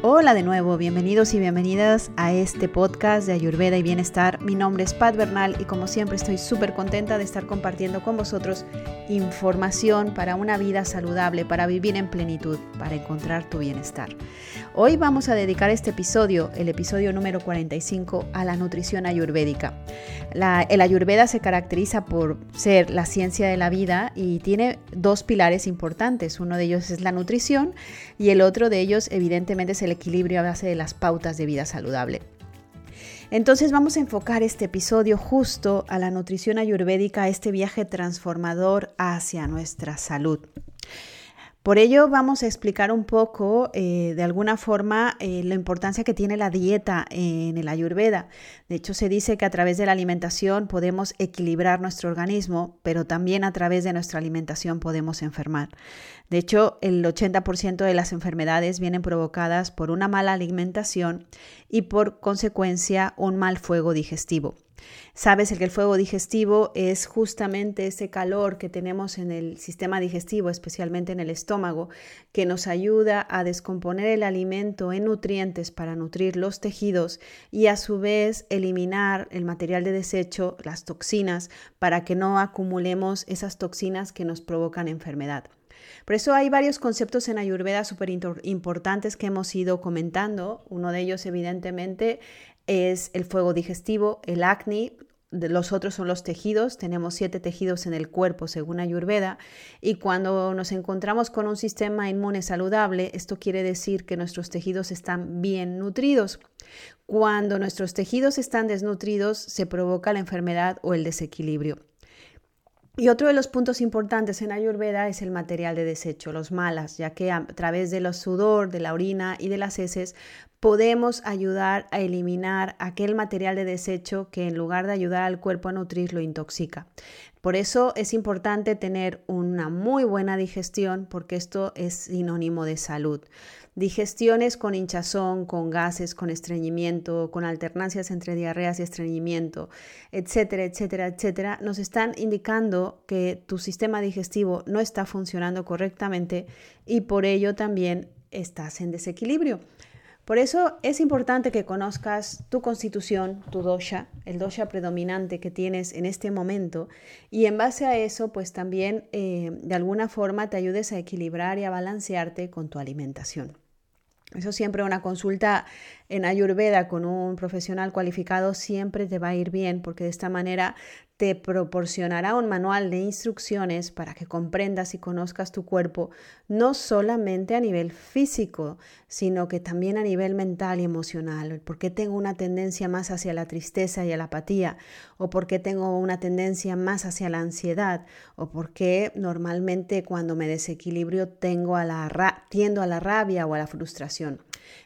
Hola de nuevo, bienvenidos y bienvenidas a este podcast de Ayurveda y Bienestar. Mi nombre es Pat Bernal y como siempre estoy súper contenta de estar compartiendo con vosotros información para una vida saludable, para vivir en plenitud, para encontrar tu bienestar. Hoy vamos a dedicar este episodio, el episodio número 45, a la nutrición ayurvédica. El ayurveda se caracteriza por ser la ciencia de la vida y tiene dos pilares importantes. Uno de ellos es la nutrición y el otro de ellos evidentemente es el equilibrio a base de las pautas de vida saludable. Entonces vamos a enfocar este episodio justo a la nutrición ayurvédica, a este viaje transformador hacia nuestra salud. Por ello vamos a explicar un poco, eh, de alguna forma, eh, la importancia que tiene la dieta en el ayurveda. De hecho, se dice que a través de la alimentación podemos equilibrar nuestro organismo, pero también a través de nuestra alimentación podemos enfermar. De hecho, el 80% de las enfermedades vienen provocadas por una mala alimentación y por consecuencia un mal fuego digestivo. Sabes que el fuego digestivo es justamente ese calor que tenemos en el sistema digestivo, especialmente en el estómago, que nos ayuda a descomponer el alimento en nutrientes para nutrir los tejidos y a su vez eliminar el material de desecho, las toxinas, para que no acumulemos esas toxinas que nos provocan enfermedad. Por eso hay varios conceptos en Ayurveda súper importantes que hemos ido comentando. Uno de ellos, evidentemente, es el fuego digestivo, el acné, los otros son los tejidos, tenemos siete tejidos en el cuerpo según Ayurveda y cuando nos encontramos con un sistema inmune saludable, esto quiere decir que nuestros tejidos están bien nutridos. Cuando nuestros tejidos están desnutridos, se provoca la enfermedad o el desequilibrio. Y otro de los puntos importantes en Ayurveda es el material de desecho, los malas, ya que a través de los sudor, de la orina y de las heces podemos ayudar a eliminar aquel material de desecho que en lugar de ayudar al cuerpo a nutrir lo intoxica. Por eso es importante tener una muy buena digestión porque esto es sinónimo de salud. Digestiones con hinchazón, con gases, con estreñimiento, con alternancias entre diarreas y estreñimiento, etcétera, etcétera, etcétera, nos están indicando que tu sistema digestivo no está funcionando correctamente y por ello también estás en desequilibrio. Por eso es importante que conozcas tu constitución, tu dosha, el dosha predominante que tienes en este momento y en base a eso pues también eh, de alguna forma te ayudes a equilibrar y a balancearte con tu alimentación. Eso siempre una consulta en Ayurveda con un profesional cualificado siempre te va a ir bien porque de esta manera te proporcionará un manual de instrucciones para que comprendas y conozcas tu cuerpo, no solamente a nivel físico, sino que también a nivel mental y emocional. ¿Por qué tengo una tendencia más hacia la tristeza y a la apatía? ¿O por qué tengo una tendencia más hacia la ansiedad? ¿O por qué normalmente cuando me desequilibrio tengo a la tiendo a la rabia o a la frustración?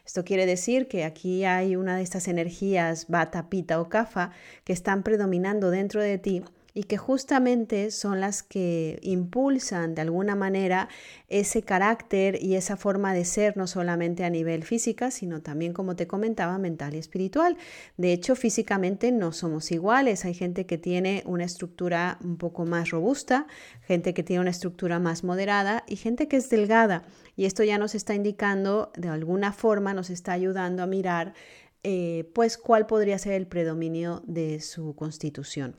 Esto quiere decir que aquí hay una de estas energías, bata, pita o kafa, que están predominando dentro de ti y que justamente son las que impulsan de alguna manera ese carácter y esa forma de ser, no solamente a nivel física, sino también, como te comentaba, mental y espiritual. De hecho, físicamente no somos iguales. Hay gente que tiene una estructura un poco más robusta, gente que tiene una estructura más moderada y gente que es delgada. Y esto ya nos está indicando, de alguna forma, nos está ayudando a mirar, eh, pues, cuál podría ser el predominio de su constitución.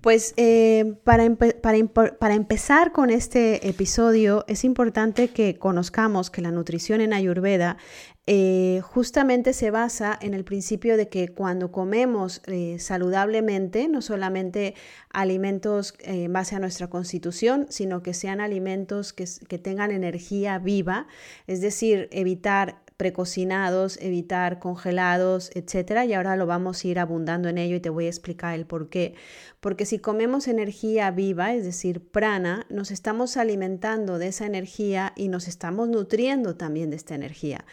Pues eh, para, empezar con este episodio es importante que conozcamos que la nutrición en Ayurveda eh, justamente se basa en el principio de que cuando comemos eh, saludablemente, no solamente alimentos en base a nuestra constitución, sino que sean alimentos que, que tengan energía viva, es decir, evitar precocinados, evitar congelados, etcétera, y ahora lo vamos a ir abundando en ello y te voy a explicar el por qué. Porque si comemos energía viva, es decir, prana, nos estamos alimentando de esa energía y nos estamos nutriendo también de esta energía.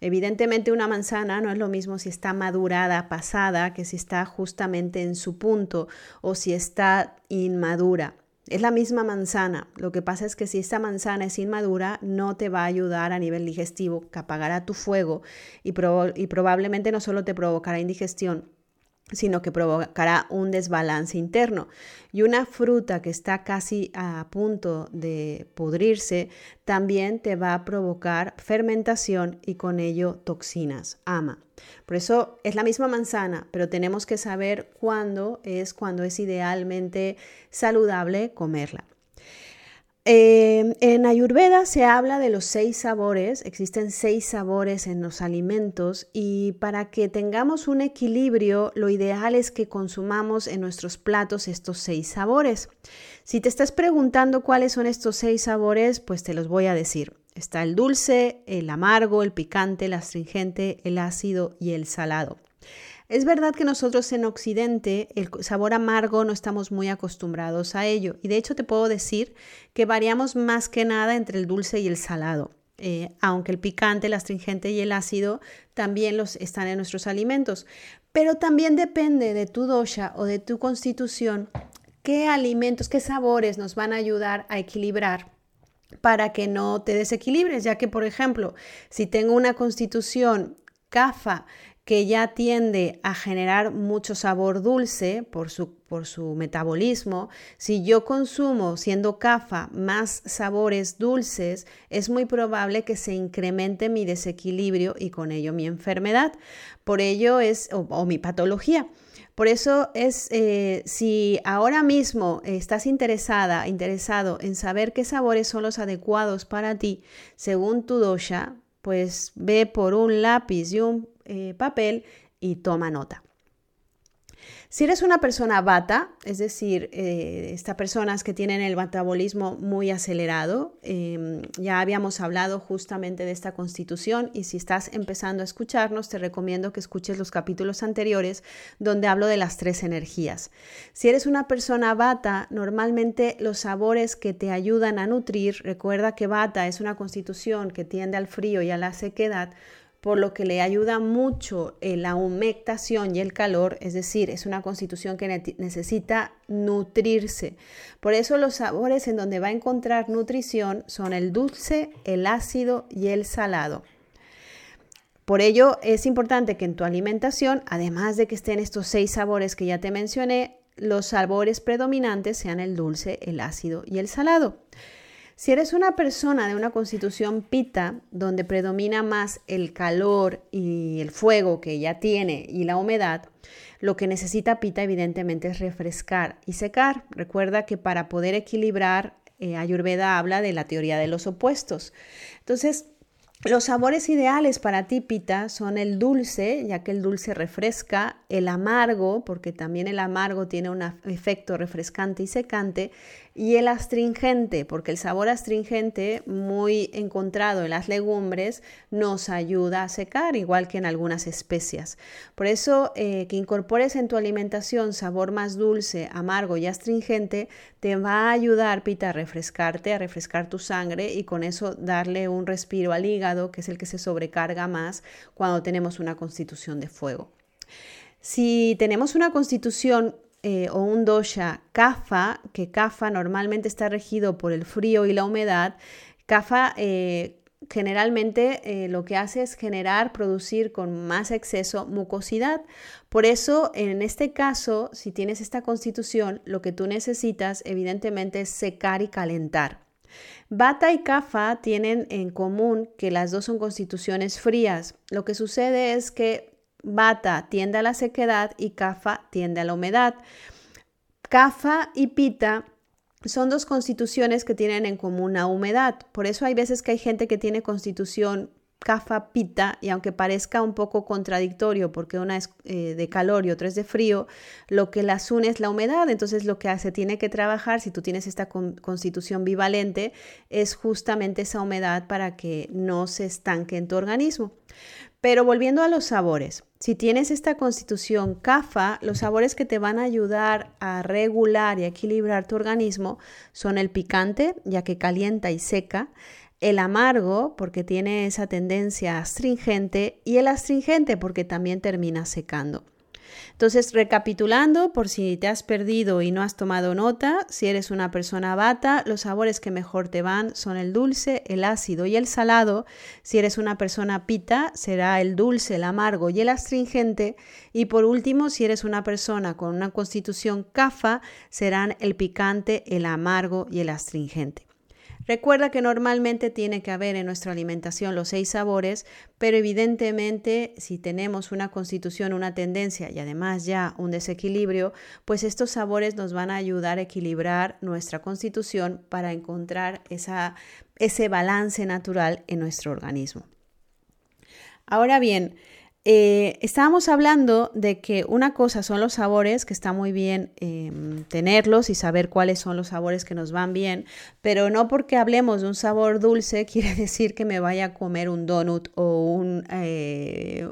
Evidentemente una manzana no es lo mismo si está madurada, pasada, que si está justamente en su punto o si está inmadura. Es la misma manzana. Lo que pasa es que si esta manzana es inmadura, no te va a ayudar a nivel digestivo, que apagará tu fuego y, y probablemente no solo te provocará indigestión, sino que provocará un desbalance interno. Y una fruta que está casi a punto de pudrirse también te va a provocar fermentación y con ello toxinas, ama. Por eso es la misma manzana, pero tenemos que saber cuándo es cuando es idealmente saludable comerla. Em, en Ayurveda se habla de los seis sabores, existen seis sabores en los alimentos y para que tengamos un equilibrio lo ideal es que consumamos en nuestros platos estos seis sabores. Si te estás preguntando cuáles son estos seis sabores, pues te los voy a decir. Está el dulce, el amargo, el picante, el astringente, el ácido y el salado. Es verdad que nosotros en Occidente el sabor amargo no estamos muy acostumbrados a ello y de hecho te puedo decir que variamos más que nada entre el dulce y el salado. Eh, aunque el picante, el astringente y el ácido también los están en nuestros alimentos. Pero también depende de tu dosha o de tu constitución qué alimentos, qué sabores nos van a ayudar a equilibrar para que no te desequilibres, ya que por ejemplo, si tengo una constitución CAFA que ya tiende a generar mucho sabor dulce por su, por su metabolismo, si yo consumo, siendo CAFA, más sabores dulces, es muy probable que se incremente mi desequilibrio y con ello mi enfermedad. Por ello es, o, mi patología. Por eso es, eh, si ahora mismo estás interesada, interesado en saber qué sabores son los adecuados para ti, según tu dosha, pues ve por un lápiz y un eh, papel y toma nota. Si eres una persona bata, es decir, eh, estas personas que tienen el metabolismo muy acelerado, em, ya habíamos hablado justamente de esta constitución y si estás empezando a escucharnos, te recomiendo que escuches los capítulos anteriores donde hablo de las tres energías. Si eres una persona bata, normalmente los sabores que te ayudan a nutrir, recuerda que bata es una constitución que tiende al frío y a la sequedad, por lo que le ayuda mucho la humectación y el calor, es decir, es una constitución que necesita nutrirse. Por eso los sabores en donde va a encontrar nutrición son el dulce, el ácido y el salado. Por ello es importante que en tu alimentación, además de que estén estos seis sabores que ya te mencioné, los sabores predominantes sean el dulce, el ácido y el salado. Si eres una persona de una constitución pita, donde predomina más el calor y el fuego que ya tiene y la humedad, lo que necesita pita evidentemente es refrescar y secar. Recuerda que para poder equilibrar, eh, Ayurveda habla de la teoría de los opuestos. Entonces, los sabores ideales para ti, Pita, son el dulce, ya que el dulce refresca, el amargo, porque también el amargo tiene un efecto refrescante y secante, y el astringente, porque el sabor astringente, muy encontrado en las legumbres, nos ayuda a secar, igual que en algunas especias. Por eso, eh, que incorpores en tu alimentación sabor más dulce, amargo y astringente, te va a ayudar, Pita, a refrescarte, a refrescar tu sangre y con eso darle un respiro al hígado, que es el que se sobrecarga más cuando tenemos una constitución de fuego. Si tenemos una constitución eh, o un dosha kafa, que kafa normalmente está regido por el frío y la humedad, kafa eh, generalmente eh, lo que hace es generar, producir con más exceso mucosidad. Por eso, en este caso, si tienes esta constitución, lo que tú necesitas evidentemente es secar y calentar. Bata y Kafa tienen en común que las dos son constituciones frías. Lo que sucede es que Bata tiende a la sequedad y Kafa tiende a la humedad. Kafa y Pita son dos constituciones que tienen en común la humedad. Por eso hay veces que hay gente que tiene constitución Kafa Pita y aunque parezca un poco contradictorio porque una es eh, de calor y otra es de frío, lo que las une es la humedad. Entonces lo que se tiene que trabajar si tú tienes esta constitución bivalente es justamente esa humedad para que no se estanque en tu organismo. Pero volviendo a los sabores, si tienes esta constitución CAFA, los sabores que te van a ayudar a regular y equilibrar tu organismo son el picante, ya que calienta y seca, el amargo, porque tiene esa tendencia astringente, y el astringente, porque también termina secando. Entonces, recapitulando, por si te has perdido y no has tomado nota, si eres una persona bata, los sabores que mejor te van son el dulce, el ácido y el salado. Si eres una persona pita, será el dulce, el amargo y el astringente. Y por último, si eres una persona con una constitución cafa, serán el picante, el amargo y el astringente. Recuerda que normalmente tiene que haber en nuestra alimentación los seis sabores, pero evidentemente si tenemos una constitución, una tendencia y además ya un desequilibrio, pues estos sabores nos van a ayudar a equilibrar nuestra constitución para encontrar esa, ese balance natural en nuestro organismo. Ahora bien, eh, estábamos hablando de que una cosa son los sabores, que está muy bien em, tenerlos y saber cuáles son los sabores que nos van bien, pero no porque hablemos de un sabor dulce quiere decir que me vaya a comer un donut o eh,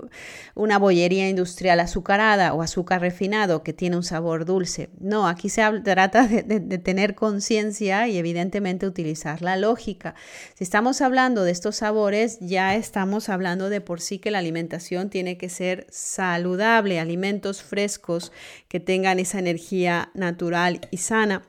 una bollería industrial azucarada o azúcar refinado que tiene un sabor dulce. No, aquí se trata de, de tener conciencia y evidentemente utilizar la lógica. Si estamos hablando de estos sabores, ya estamos hablando de por sí que la alimentación tiene tiene que ser saludable, alimentos frescos que tengan esa energía natural y sana.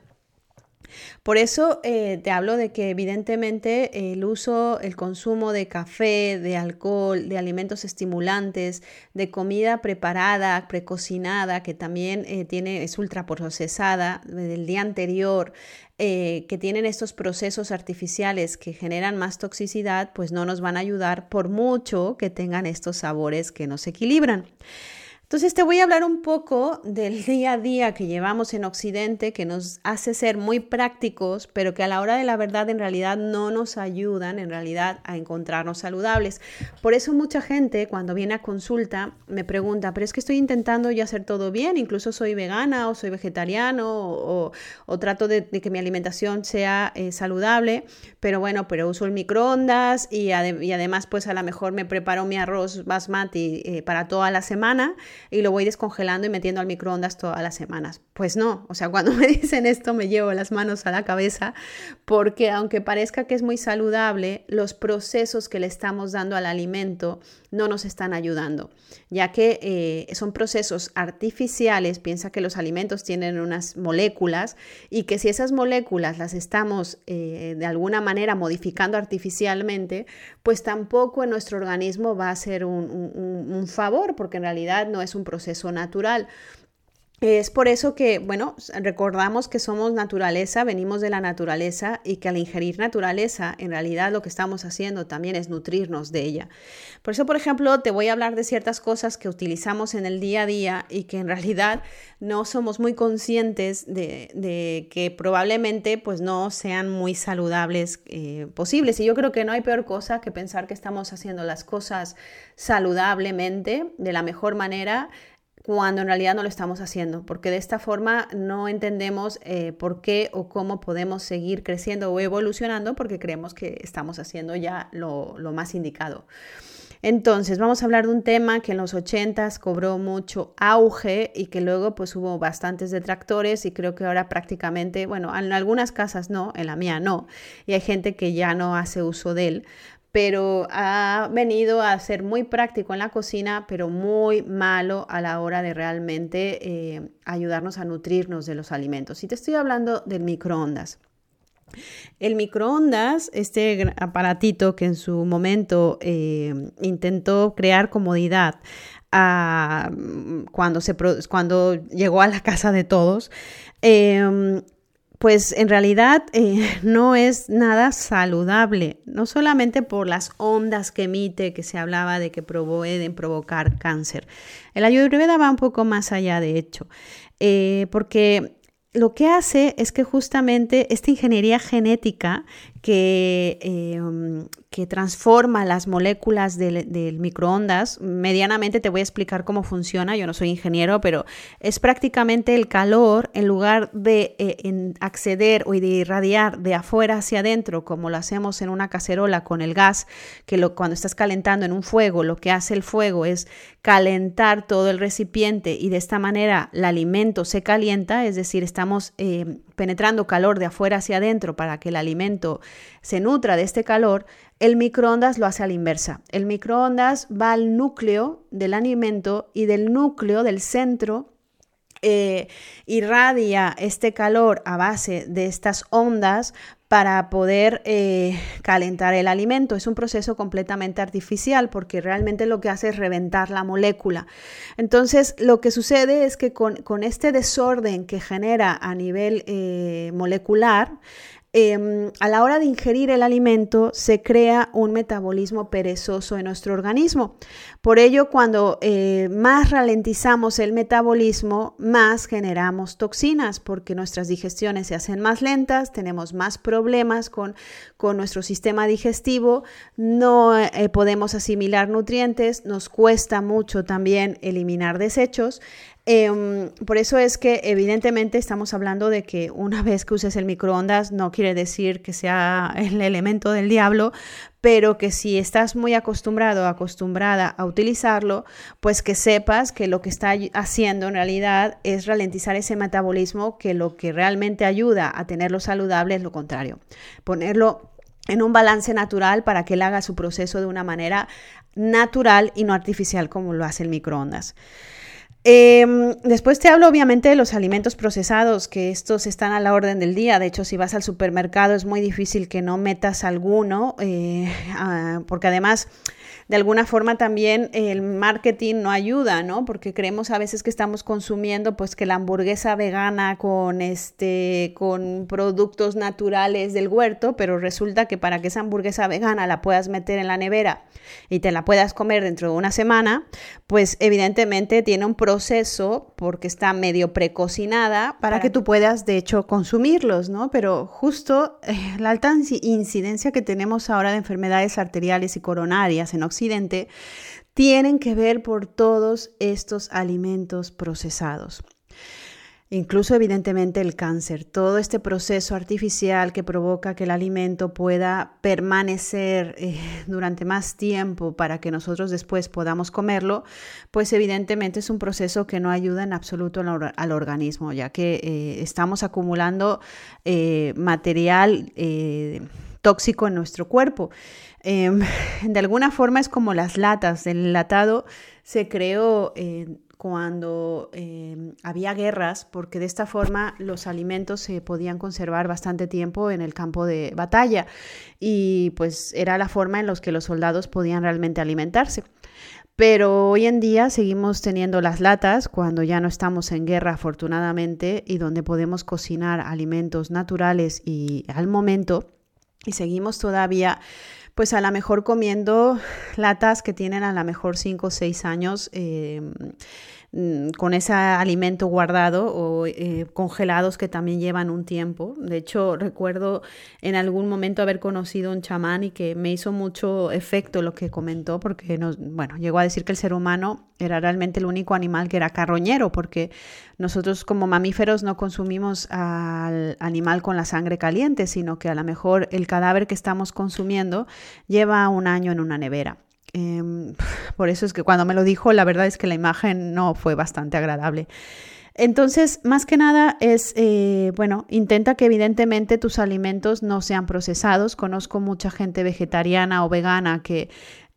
Por eso eh, te hablo de que evidentemente el uso, el consumo de café, de alcohol, de alimentos estimulantes, de comida preparada, precocinada, que también eh, tiene, es ultraprocesada del día anterior, eh, que tienen estos procesos artificiales que generan más toxicidad, pues no nos van a ayudar por mucho que tengan estos sabores que nos equilibran. Entonces te voy a hablar un poco del día a día que llevamos en Occidente, que nos hace ser muy prácticos, pero que a la hora de la verdad en realidad no nos ayudan en realidad a encontrarnos saludables. Por eso mucha gente cuando viene a consulta me pregunta, pero es que estoy intentando yo hacer todo bien, incluso soy vegana o soy vegetariano o, trato de, que mi alimentación sea eh, saludable, pero bueno, pero uso el microondas y, además pues a lo mejor me preparo mi arroz basmati eh, para toda la semana y lo voy descongelando y metiendo al microondas todas las semanas. Pues no, o sea, cuando me dicen esto me llevo las manos a la cabeza porque aunque parezca que es muy saludable, los procesos que le estamos dando al alimento no nos están ayudando, ya que eh, son procesos artificiales, piensa que los alimentos tienen unas moléculas y que si esas moléculas las estamos eh, de alguna manera modificando artificialmente, pues tampoco en nuestro organismo va a ser un favor, porque en realidad no es un proceso natural. Es por eso que, bueno, recordamos que somos naturaleza, venimos de la naturaleza y que al ingerir naturaleza, en realidad lo que estamos haciendo también es nutrirnos de ella. Por eso, por ejemplo, te voy a hablar de ciertas cosas que utilizamos en el día a día y que en realidad no somos muy conscientes de, que probablemente pues no sean muy saludables eh, posibles. Y yo creo que no hay peor cosa que pensar que estamos haciendo las cosas saludablemente, de la mejor manera, cuando en realidad no lo estamos haciendo, porque de esta forma no entendemos eh, por qué o cómo podemos seguir creciendo o evolucionando, porque creemos que estamos haciendo ya lo, más indicado. Entonces, vamos a hablar de un tema que en los 80s cobró mucho auge y que luego pues hubo bastantes detractores y creo que ahora prácticamente, bueno, en algunas casas no, en la mía no, y hay gente que ya no hace uso de él, pero ha venido a ser muy práctico en la cocina, pero muy malo a la hora de realmente eh, ayudarnos a nutrirnos de los alimentos. Y te estoy hablando del microondas. El microondas, este aparatito que en su momento eh, intentó crear comodidad cuando, se, cuando llegó a la casa de todos, em, pues en realidad eh, no es nada saludable, no solamente por las ondas que emite, que se hablaba de que pueden provocar cáncer. El ayurveda va un poco más allá, de hecho, eh, porque lo que hace es que justamente esta ingeniería genética que, em, que transforma las moléculas del, microondas. Medianamente te voy a explicar cómo funciona, yo no soy ingeniero, pero es prácticamente el calor, en lugar de eh, acceder o de irradiar de afuera hacia adentro, como lo hacemos en una cacerola con el gas, que lo, cuando estás calentando en un fuego, lo que hace el fuego es calentar todo el recipiente y de esta manera el alimento se calienta, es decir, estamos eh, penetrando calor de afuera hacia adentro para que el alimento se nutra de este calor, el microondas lo hace a la inversa. El microondas va al núcleo del alimento y del núcleo del centro eh, irradia este calor a base de estas ondas para poder eh, calentar el alimento. Es un proceso completamente artificial porque realmente lo que hace es reventar la molécula. Entonces, lo que sucede es que con, este desorden que genera a nivel eh, molecular, Em, a la hora de ingerir el alimento se crea un metabolismo perezoso en nuestro organismo. Por ello, cuando eh, más ralentizamos el metabolismo, más generamos toxinas, porque nuestras digestiones se hacen más lentas, tenemos más problemas con, con nuestro sistema digestivo, no eh, podemos asimilar nutrientes, nos cuesta mucho también eliminar desechos. Em, por eso es que evidentemente estamos hablando de que una vez que uses el microondas no quiere decir que sea el elemento del diablo, pero que si estás muy acostumbrado, acostumbrada a utilizarlo, pues que sepas que lo que está haciendo en realidad es ralentizar ese metabolismo, que lo que realmente ayuda a tenerlo saludable es lo contrario, ponerlo en un balance natural para que él haga su proceso de una manera natural y no artificial como lo hace el microondas. Em, después te hablo obviamente de los alimentos procesados, que estos están a la orden del día. De hecho, si vas al supermercado es muy difícil que no metas alguno, eh, ah, porque además de alguna forma también el marketing no ayuda, ¿no? Porque creemos a veces que estamos consumiendo pues que la hamburguesa vegana con este con productos naturales del huerto, pero resulta que para que esa hamburguesa vegana la puedas meter en la nevera y te la puedas comer dentro de una semana, pues evidentemente tiene un proceso porque está medio precocinada para, que tú puedas de hecho consumirlos, ¿no? Pero justo eh, la alta incidencia que tenemos ahora de enfermedades arteriales y coronarias en Occidente tienen que ver por todos estos alimentos procesados. Incluso evidentemente el cáncer, todo este proceso artificial que provoca que el alimento pueda permanecer eh, durante más tiempo para que nosotros después podamos comerlo, pues evidentemente es un proceso que no ayuda en absoluto al, organismo, ya que eh, estamos acumulando eh, material tóxico en nuestro cuerpo. Em, de alguna forma es como las latas. El enlatado se creó eh, cuando em, había guerras, porque de esta forma los alimentos se podían conservar bastante tiempo en el campo de batalla y pues era la forma en la que los soldados podían realmente alimentarse. Pero hoy en día seguimos teniendo las latas cuando ya no estamos en guerra afortunadamente y donde podemos cocinar alimentos naturales y al momento y seguimos todavía pues a lo mejor comiendo latas que tienen a lo mejor 5 o 6 años eh, con ese alimento guardado o eh, congelados que también llevan un tiempo. De hecho, recuerdo en algún momento haber conocido un chamán y que me hizo mucho efecto lo que comentó, porque nos, bueno, llegó a decir que el ser humano era realmente el único animal que era carroñero, porque nosotros como mamíferos no consumimos al animal con la sangre caliente, sino que a lo mejor el cadáver que estamos consumiendo lleva un año en una nevera. Em, por eso es que cuando me lo dijo, la verdad es que la imagen no fue bastante agradable. Entonces, más que nada es, eh, bueno, intenta que evidentemente tus alimentos no sean procesados. Conozco mucha gente vegetariana o vegana que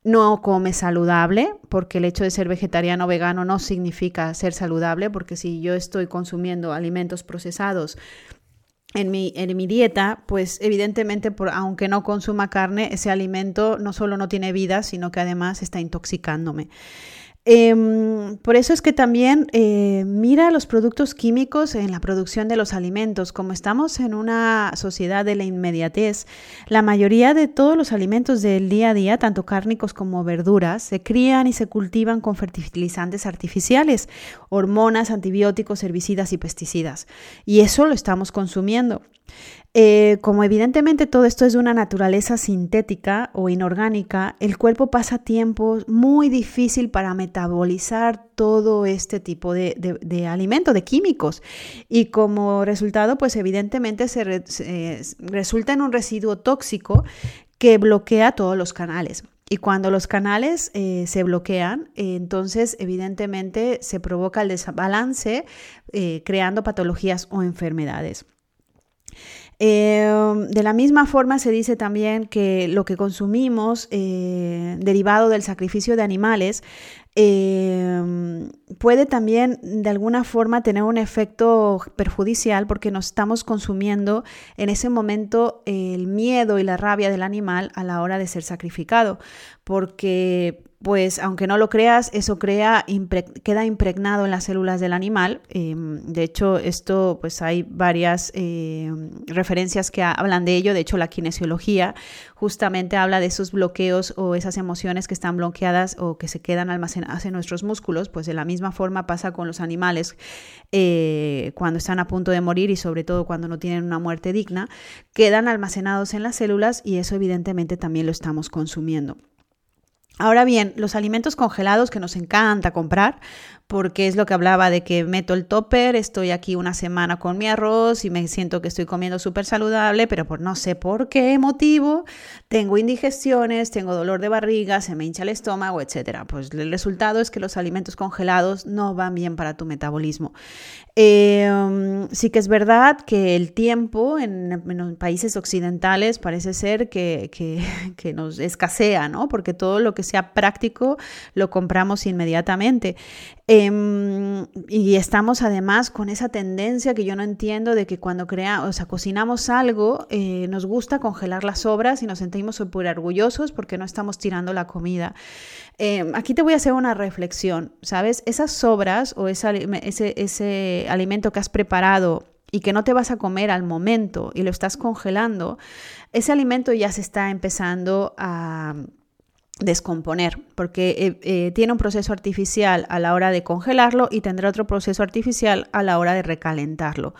no come saludable, porque el hecho de ser vegetariano o vegano no significa ser saludable, porque si yo estoy consumiendo alimentos procesados en mi, en mi dieta, pues evidentemente, por, aunque no consuma carne, ese alimento no solo no tiene vida, sino que además está intoxicándome. Em, por eso es que también eh, mira los productos químicos en la producción de los alimentos. Como estamos en una sociedad de la inmediatez, la mayoría de todos los alimentos del día a día, tanto cárnicos como verduras, se crían y se cultivan con fertilizantes artificiales, hormonas, antibióticos, herbicidas y pesticidas. Y eso lo estamos consumiendo. Eh, como evidentemente todo esto es de una naturaleza sintética o inorgánica, el cuerpo pasa tiempo muy difícil para metabolizar todo este tipo de, de, alimento, de químicos. Y como resultado, pues evidentemente se, resulta en un residuo tóxico que bloquea todos los canales. Y cuando los canales eh, se bloquean, entonces evidentemente se provoca el desbalance, eh, creando patologías o enfermedades. Em, de la misma forma se dice también que lo que consumimos eh, derivado del sacrificio de animales em, puede también de alguna forma tener un efecto perjudicial porque nos estamos consumiendo en ese momento el miedo y la rabia del animal a la hora de ser sacrificado, porque pues aunque no lo creas, eso crea, queda impregnado en las células del animal. Em, de hecho, esto, pues hay varias em, referencias que hablan de ello. De hecho, la kinesiología justamente habla de esos bloqueos o esas emociones que están bloqueadas o que se quedan almacenadas en nuestros músculos. Pues de la misma forma pasa con los animales eh, cuando están a punto de morir y sobre todo cuando no tienen una muerte digna, quedan almacenados en las células y eso evidentemente también lo estamos consumiendo. Ahora bien, los alimentos congelados que nos encanta comprar, porque es lo que hablaba de que meto el topper, estoy aquí una semana con mi arroz y me siento que estoy comiendo súper saludable, pero por no sé por qué motivo tengo indigestiones, tengo dolor de barriga, se me hincha el estómago, etc. Pues el resultado es que los alimentos congelados no van bien para tu metabolismo. Em, sí que es verdad que el tiempo en, los países occidentales parece ser que, que nos escasea, ¿no? Porque todo lo que sea práctico lo compramos inmediatamente. Em, y estamos además con esa tendencia que yo no entiendo de que cuando crea, o sea, cocinamos algo, eh, nos gusta congelar las sobras y nos sentimos súper orgullosos porque no estamos tirando la comida. Em, aquí te voy a hacer una reflexión, ¿sabes? Esas sobras o ese, ese alimento que has preparado y que no te vas a comer al momento y lo estás congelando, ese alimento ya se está empezando a descomponer, porque eh, eh, tiene un proceso artificial a la hora de congelarlo y tendrá otro proceso artificial a la hora de recalentarlo.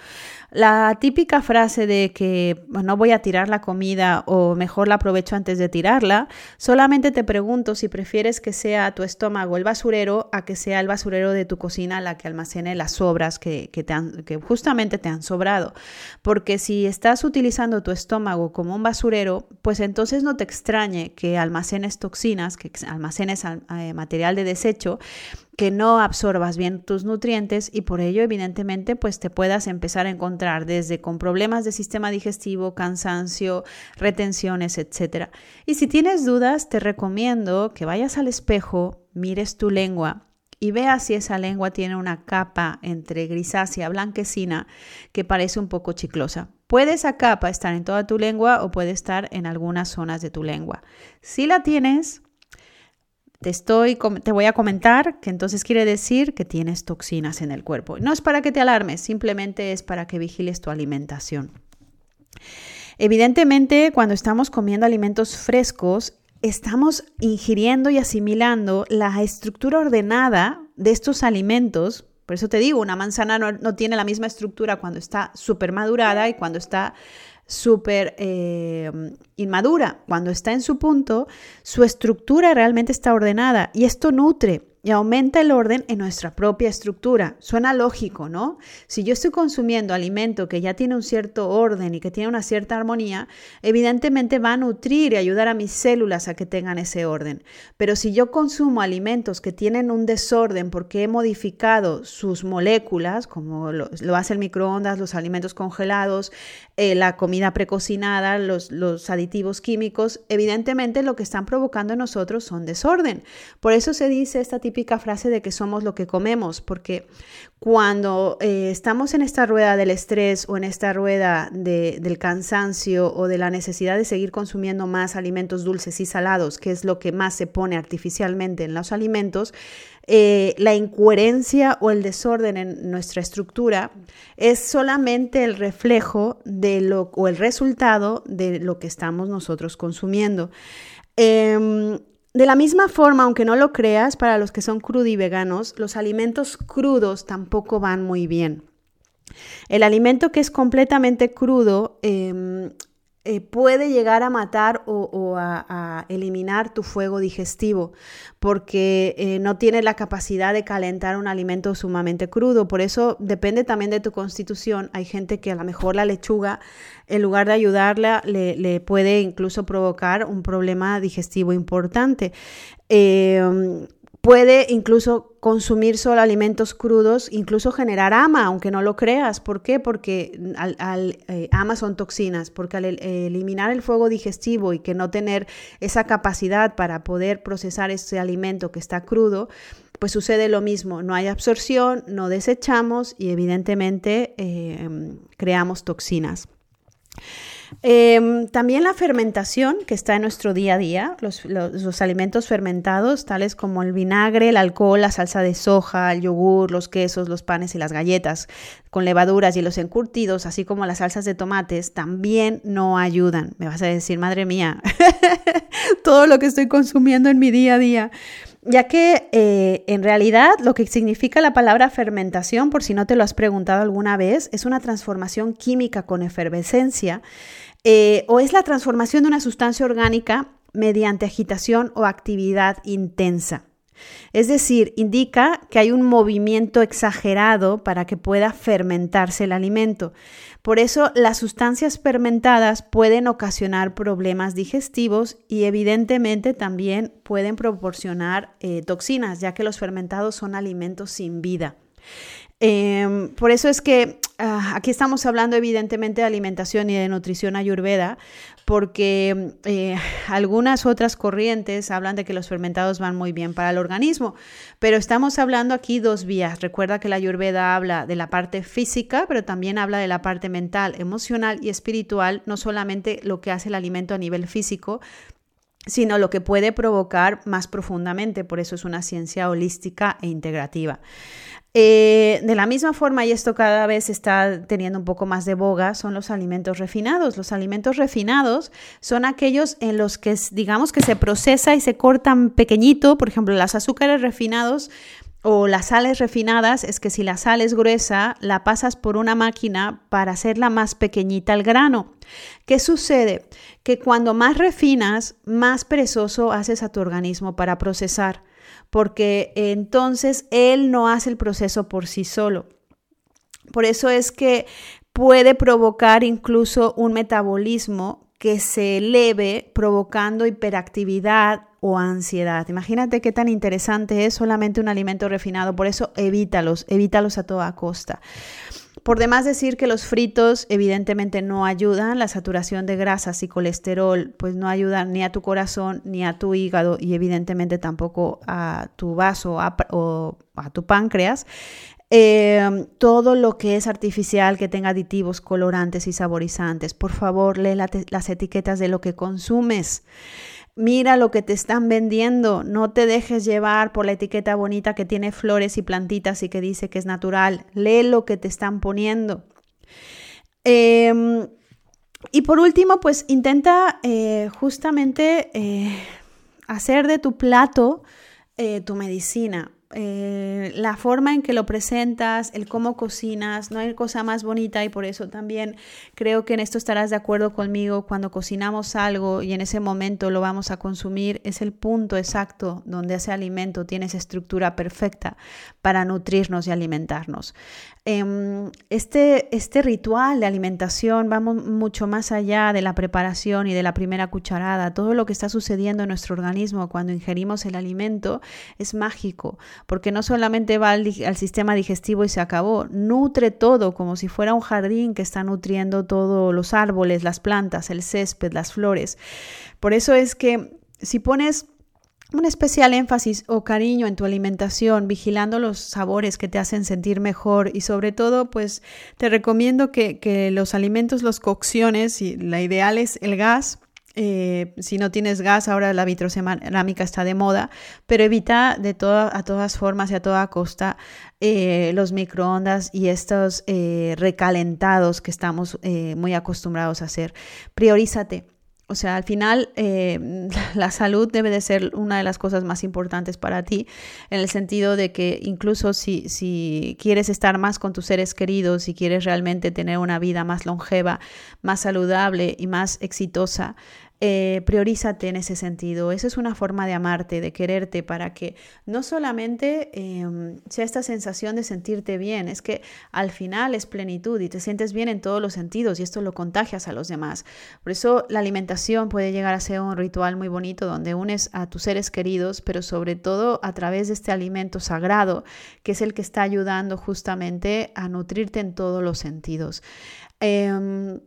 La típica frase de que no voy a tirar la comida o mejor la aprovecho antes de tirarla, solamente te pregunto si prefieres que sea tu estómago el basurero a que sea el basurero de tu cocina la que almacene las sobras que, te que justamente te han sobrado. Porque si estás utilizando tu estómago como un basurero, pues entonces no te extrañe que almacenes toxinas, que almacenes eh, material de desecho que no absorbas bien tus nutrientes y por ello evidentemente pues te puedas empezar a encontrar desde con problemas de sistema digestivo, cansancio, retenciones, etc. Y si tienes dudas, te recomiendo que vayas al espejo, mires tu lengua y veas si esa lengua tiene una capa entre grisácea, blanquecina, que parece un poco chiclosa. Puede esa capa estar en toda tu lengua o puede estar en algunas zonas de tu lengua. Si la tienes, te, estoy, te voy a comentar que entonces quiere decir que tienes toxinas en el cuerpo. No es para que te alarmes, simplemente es para que vigiles tu alimentación. Evidentemente, cuando estamos comiendo alimentos frescos, estamos ingiriendo y asimilando la estructura ordenada de estos alimentos. Por eso te digo, una manzana no, no tiene la misma estructura cuando está súper madurada y cuando está súper eh, inmadura. Cuando está en su punto, su estructura realmente está ordenada y esto nutre y aumenta el orden en nuestra propia estructura. Suena lógico, ¿no? Si yo estoy consumiendo alimento que ya tiene un cierto orden y que tiene una cierta armonía, evidentemente va a nutrir y ayudar a mis células a que tengan ese orden. Pero si yo consumo alimentos que tienen un desorden porque he modificado sus moléculas, como lo, hace el microondas, los alimentos congelados, eh, la comida precocinada, los, los aditivos químicos, evidentemente lo que están provocando en nosotros son desorden. Por eso se dice esta frase de que somos lo que comemos, porque cuando eh, estamos en esta rueda del estrés o en esta rueda del cansancio o de la necesidad de seguir consumiendo más alimentos dulces y salados, que es lo que más se pone artificialmente en los alimentos, eh, la incoherencia o el desorden en nuestra estructura es solamente el reflejo de lo, o el resultado de lo que estamos nosotros consumiendo. Em, de la misma forma, aunque no lo creas, para los que son veganos, los alimentos crudos tampoco van muy bien. El alimento que es completamente crudo em, eh, puede llegar a matar o, a, eliminar tu fuego digestivo porque eh, no tiene la capacidad de calentar un alimento sumamente crudo. Por eso depende también de tu constitución. Hay gente que a lo mejor la lechuga, en lugar de ayudarla, le, puede incluso provocar un problema digestivo importante. Eh, Puede incluso consumir solo alimentos crudos, incluso generar ama, aunque no lo creas. ¿Por qué? Porque al, eh, ama son toxinas, porque al eliminar el fuego digestivo y que no tener esa capacidad para poder procesar ese alimento que está crudo, pues sucede lo mismo, no hay absorción, no desechamos y evidentemente eh, creamos toxinas. Em, también la fermentación que está en nuestro día a día, los, alimentos fermentados, tales como el vinagre, el alcohol, la salsa de soja, el yogur, los quesos, los panes y las galletas con levaduras y los encurtidos, así como las salsas de tomates, también no ayudan. Me vas a decir, madre mía, todo lo que estoy consumiendo en mi día a día ya que eh, en realidad lo que significa la palabra fermentación, por si no te lo has preguntado alguna vez, es una transformación química con efervescencia eh, o es la transformación de una sustancia orgánica mediante agitación o actividad intensa. Es decir, indica que hay un movimiento exagerado para que pueda fermentarse el alimento. Por eso las sustancias fermentadas pueden ocasionar problemas digestivos y evidentemente también pueden proporcionar eh, toxinas, ya que los fermentados son alimentos sin vida. Em, por eso es que ah, aquí estamos hablando evidentemente de alimentación y de nutrición ayurveda, porque eh, algunas otras corrientes hablan de que los fermentados van muy bien para el organismo, pero estamos hablando aquí dos vías. Recuerda que la ayurveda habla de la parte física, pero también habla de la parte mental, emocional y espiritual, no solamente lo que hace el alimento a nivel físico, sino lo que puede provocar más profundamente. Por eso es una ciencia holística e integrativa. Eh, de la misma forma, y esto cada vez está teniendo un poco más de boga, son los alimentos refinados. Los alimentos refinados son aquellos en los que, digamos, que se procesa y se cortan pequeñito, por ejemplo, los azúcares refinados o las sales refinadas, es que si la sal es gruesa, la pasas por una máquina para hacerla más pequeñita al grano. ¿Qué sucede? Que cuando más refinas, más perezoso haces a tu organismo para procesar porque entonces él no hace el proceso por sí solo. Por eso es que puede provocar incluso un metabolismo que se eleve provocando hiperactividad o ansiedad. Imagínate qué tan interesante es solamente un alimento refinado, por eso evítalos, evítalos a toda costa. Por demás decir que los fritos evidentemente no ayudan, la saturación de grasas y colesterol pues no ayudan ni a tu corazón ni a tu hígado y evidentemente tampoco a tu vaso o a tu páncreas. Em, todo lo que es artificial, que tenga aditivos, colorantes y saborizantes. Por favor, lee las etiquetas de lo que consumes. Mira lo que te están vendiendo, no te dejes llevar por la etiqueta bonita que tiene flores y plantitas y que dice que es natural. Lee lo que te están poniendo. Em, y por último, pues intenta eh, justamente eh, hacer de tu plato eh, tu medicina. Eh, la forma en que lo presentas, el cómo cocinas, no hay cosa más bonita y por eso también creo que en esto estarás de acuerdo conmigo cuando cocinamos algo y en ese momento lo vamos a consumir, es el punto exacto donde ese alimento tiene esa estructura perfecta para nutrirnos y alimentarnos. Em, este, este ritual de alimentación va mucho más allá de la preparación y de la primera cucharada. Todo lo que está sucediendo en nuestro organismo cuando ingerimos el alimento es mágico, porque no solamente va al, al sistema digestivo y se acabó, nutre todo como si fuera un jardín que está nutriendo todos los árboles, las plantas, el césped, las flores. Por eso es que si pones un especial énfasis o cariño en tu alimentación, vigilando los sabores que te hacen sentir mejor y sobre todo, pues te recomiendo que, los alimentos, los cocciones, y la ideal es el gas, eh, si no tienes gas, ahora la vitrocerámica está de moda, pero evita de a todas formas y a toda costa eh, los microondas y estos eh, recalentados que estamos muy acostumbrados a hacer. Priorízate. O sea, al final eh, la salud debe de ser una de las cosas más importantes para ti, en el sentido de que incluso si, si quieres estar más con tus seres queridos, si quieres realmente tener una vida más longeva, más saludable y más exitosa, eh, priorízate en ese sentido. Esa es una forma de amarte, de quererte, para que no solamente em, sea esta sensación de sentirte bien, es que al final es plenitud y te sientes bien en todos los sentidos y esto lo contagias a los demás. Por eso la alimentación puede llegar a ser un ritual muy bonito donde unes a tus seres queridos, pero sobre todo a través de este alimento sagrado, que es el que está ayudando justamente a nutrirte en todos los sentidos. Em,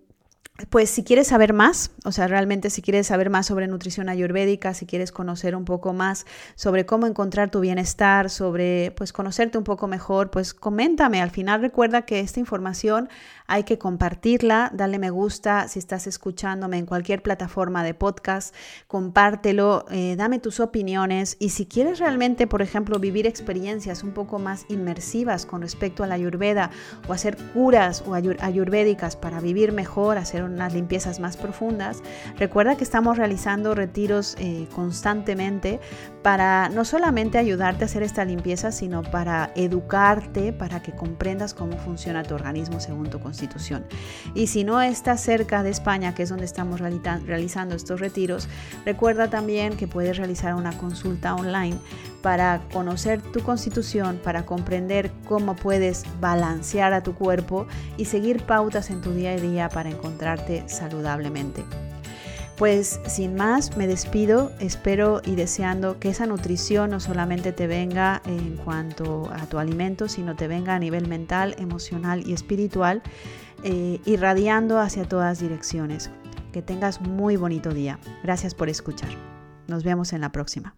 pues si quieres saber más, o sea, realmente si quieres saber más sobre nutrición ayurvédica, si quieres conocer un poco más sobre cómo encontrar tu bienestar, sobre pues conocerte un poco mejor, pues coméntame. Al final recuerda que esta información hay que compartirla, dale me gusta. Si estás escuchándome en cualquier plataforma de podcast, compártelo, eh, dame tus opiniones. Y si quieres realmente, por ejemplo, vivir experiencias un poco más inmersivas con respecto a la ayurveda o hacer curas o ayurvédicas para vivir mejor, hacer unas limpiezas más profundas, recuerda que estamos realizando retiros eh, constantemente para no solamente ayudarte a hacer esta limpieza, sino para educarte, para que comprendas cómo funciona tu organismo según tu constitución. Y si no estás cerca de España, que es donde estamos realizando estos retiros, recuerda también que puedes realizar una consulta online para conocer tu constitución, para comprender cómo puedes balancear a tu cuerpo y seguir pautas en tu día a día para saludablemente. Pues sin más, me despido, espero y deseando que esa nutrición no solamente te venga en cuanto a tu alimento, sino te venga a nivel mental, emocional y espiritual, eh, irradiando hacia todas direcciones. Que tengas muy bonito día. Gracias por escuchar. Nos vemos en la próxima.